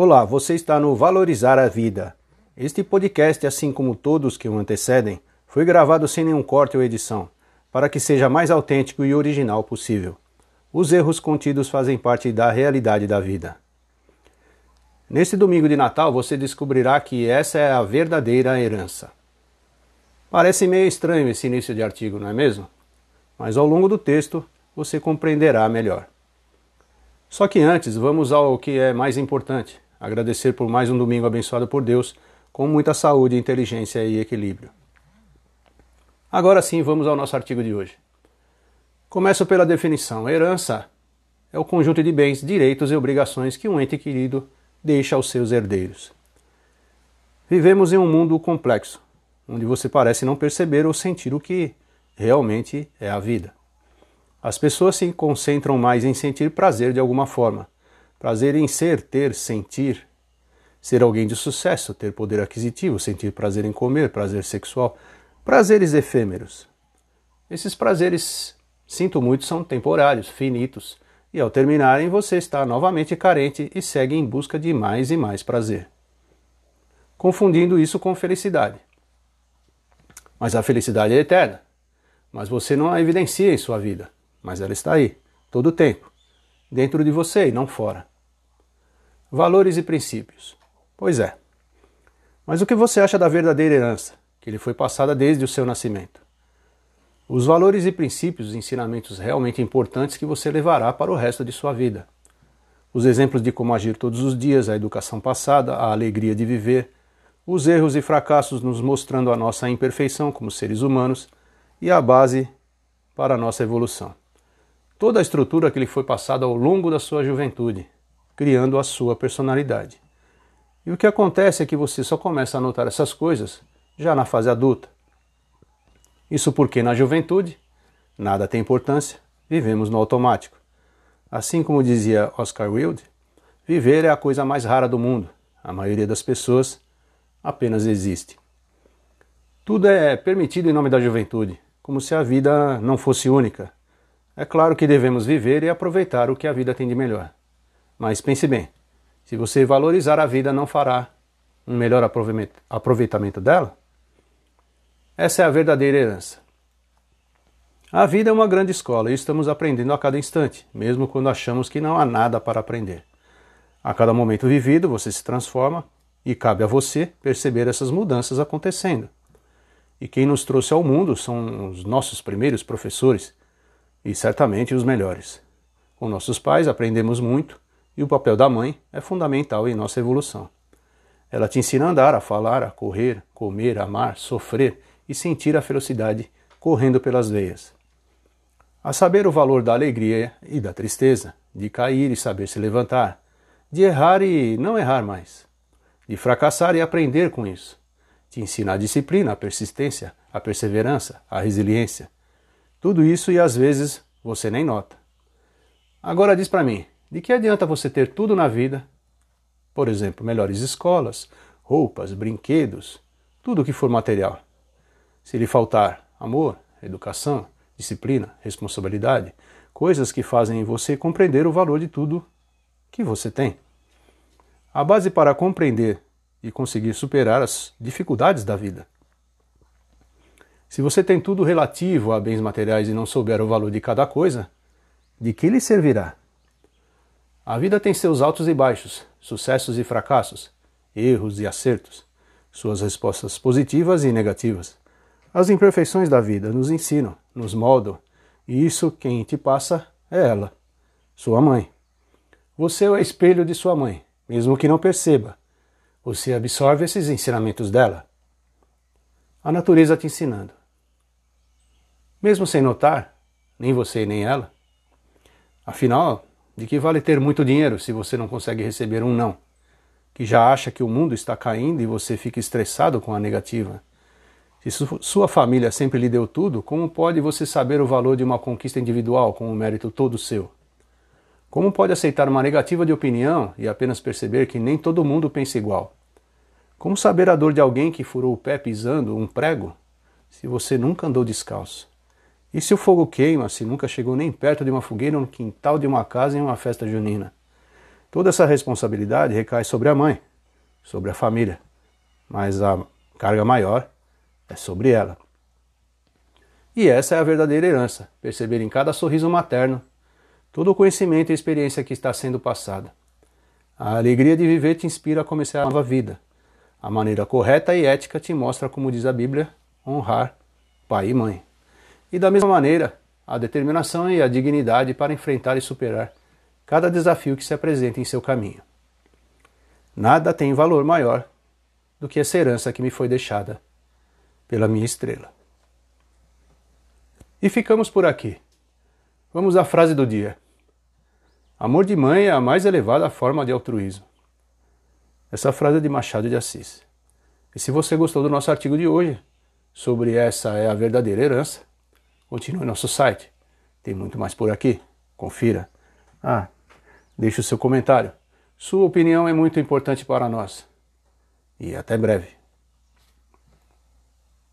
Olá, você está no Valorizar a Vida. Este podcast, assim como todos que o antecedem, foi gravado sem nenhum corte ou edição, para que seja mais autêntico e original possível. Os erros contidos fazem parte da realidade da vida. Neste domingo de Natal você descobrirá que essa é a verdadeira herança. Parece meio estranho esse início de artigo, não é mesmo? Mas ao longo do texto você compreenderá melhor. Só que antes, vamos ao que é mais importante: agradecer por mais um domingo abençoado por Deus, com muita saúde, inteligência e equilíbrio. Agora sim, vamos ao nosso artigo de hoje. Começo pela definição. Herança é o conjunto de bens, direitos e obrigações que um ente querido deixa aos seus herdeiros. Vivemos em um mundo complexo, onde você parece não perceber ou sentir o que realmente é a vida. As pessoas se concentram mais em sentir prazer de alguma forma. Prazer em ser, ter, sentir. Ser alguém de sucesso, ter poder aquisitivo, sentir prazer em comer, prazer sexual. Prazeres efêmeros. Esses prazeres, sinto muito, são temporários, finitos e ao terminarem você está novamente carente e segue em busca de mais e mais prazer, confundindo isso com felicidade. Mas a felicidade é eterna, mas você não a evidencia em sua vida, mas ela está aí, todo o tempo, dentro de você e não fora. Valores e princípios. Pois é. Mas o que você acha da verdadeira herança, que lhe foi passada desde o seu nascimento? Os valores e princípios, os ensinamentos realmente importantes que você levará para o resto de sua vida. Os exemplos de como agir todos os dias, a educação passada, a alegria de viver, os erros e fracassos nos mostrando a nossa imperfeição como seres humanos e a base para a nossa evolução. Toda a estrutura que lhe foi passada ao longo da sua juventude, criando a sua personalidade. E o que acontece é que você só começa a notar essas coisas já na fase adulta isso porque na juventude nada tem importância, vivemos no automático. Assim como dizia Oscar Wilde, viver é a coisa mais rara do mundo. A maioria das pessoas apenas existe. Tudo é permitido em nome da juventude, como se a vida não fosse única. É claro que devemos viver e aproveitar o que a vida tem de melhor. Mas pense bem: se você valorizar a vida, não fará um melhor aproveitamento dela? Essa é a verdadeira herança. A vida é uma grande escola e estamos aprendendo a cada instante, mesmo quando achamos que não há nada para aprender. A cada momento vivido, você se transforma e cabe a você perceber essas mudanças acontecendo. E quem nos trouxe ao mundo são os nossos primeiros professores e certamente os melhores. Com nossos pais aprendemos muito e o papel da mãe é fundamental em nossa evolução. Ela te ensina a andar, a falar, a correr, comer, amar, sofrer e sentir a felicidade correndo pelas veias. A saber o valor da alegria e da tristeza, de cair e saber se levantar, de errar e não errar mais, de fracassar e aprender com isso. Te ensina a disciplina, a persistência, a perseverança, a resiliência. Tudo isso e às vezes você nem nota. Agora diz para mim, de que adianta você ter tudo na vida? Por exemplo, melhores escolas, roupas, brinquedos, tudo que for material se lhe faltar amor, educação, disciplina, responsabilidade, coisas que fazem você compreender o valor de tudo que você tem. A base para compreender e conseguir superar as dificuldades da vida. Se você tem tudo relativo a bens materiais e não souber o valor de cada coisa, de que lhe servirá? A vida tem seus altos e baixos, sucessos e fracassos, erros e acertos, suas respostas positivas e negativas. As imperfeições da vida nos ensinam, nos moldam, e isso quem te passa é ela, sua mãe. Você é o espelho de sua mãe, mesmo que não perceba. Você absorve esses ensinamentos dela. A natureza te ensinando. Mesmo sem notar, nem você nem ela. Afinal, de que vale ter muito dinheiro se você não consegue receber um não? Que já acha que o mundo está caindo e você fica estressado com a negativa. Se sua família sempre lhe deu tudo, como pode você saber o valor de uma conquista individual com um mérito todo seu? Como pode aceitar uma negativa de opinião e apenas perceber que nem todo mundo pensa igual? Como saber a dor de alguém que furou o pé pisando um prego se você nunca andou descalço? E se o fogo queima se nunca chegou nem perto de uma fogueira no quintal de uma casa em uma festa junina? Toda essa responsabilidade recai sobre a mãe, sobre a família, mas a carga maior é sobre ela. E essa é a verdadeira herança: perceber em cada sorriso materno todo o conhecimento e experiência que está sendo passada. A alegria de viver te inspira a começar a nova vida. A maneira correta e ética te mostra, como diz a Bíblia, honrar pai e mãe. E da mesma maneira, a determinação e a dignidade para enfrentar e superar cada desafio que se apresenta em seu caminho. Nada tem valor maior do que essa herança que me foi deixada pela minha estrela. E ficamos por aqui. Vamos à frase do dia. Amor de mãe é a mais elevada forma de altruísmo. Essa frase é de Machado de Assis. E se você gostou do nosso artigo de hoje, sobre essa é a verdadeira herança, continue nosso site. Tem muito mais por aqui. Confira. Ah, deixe o seu comentário. Sua opinião é muito importante para nós. E até breve.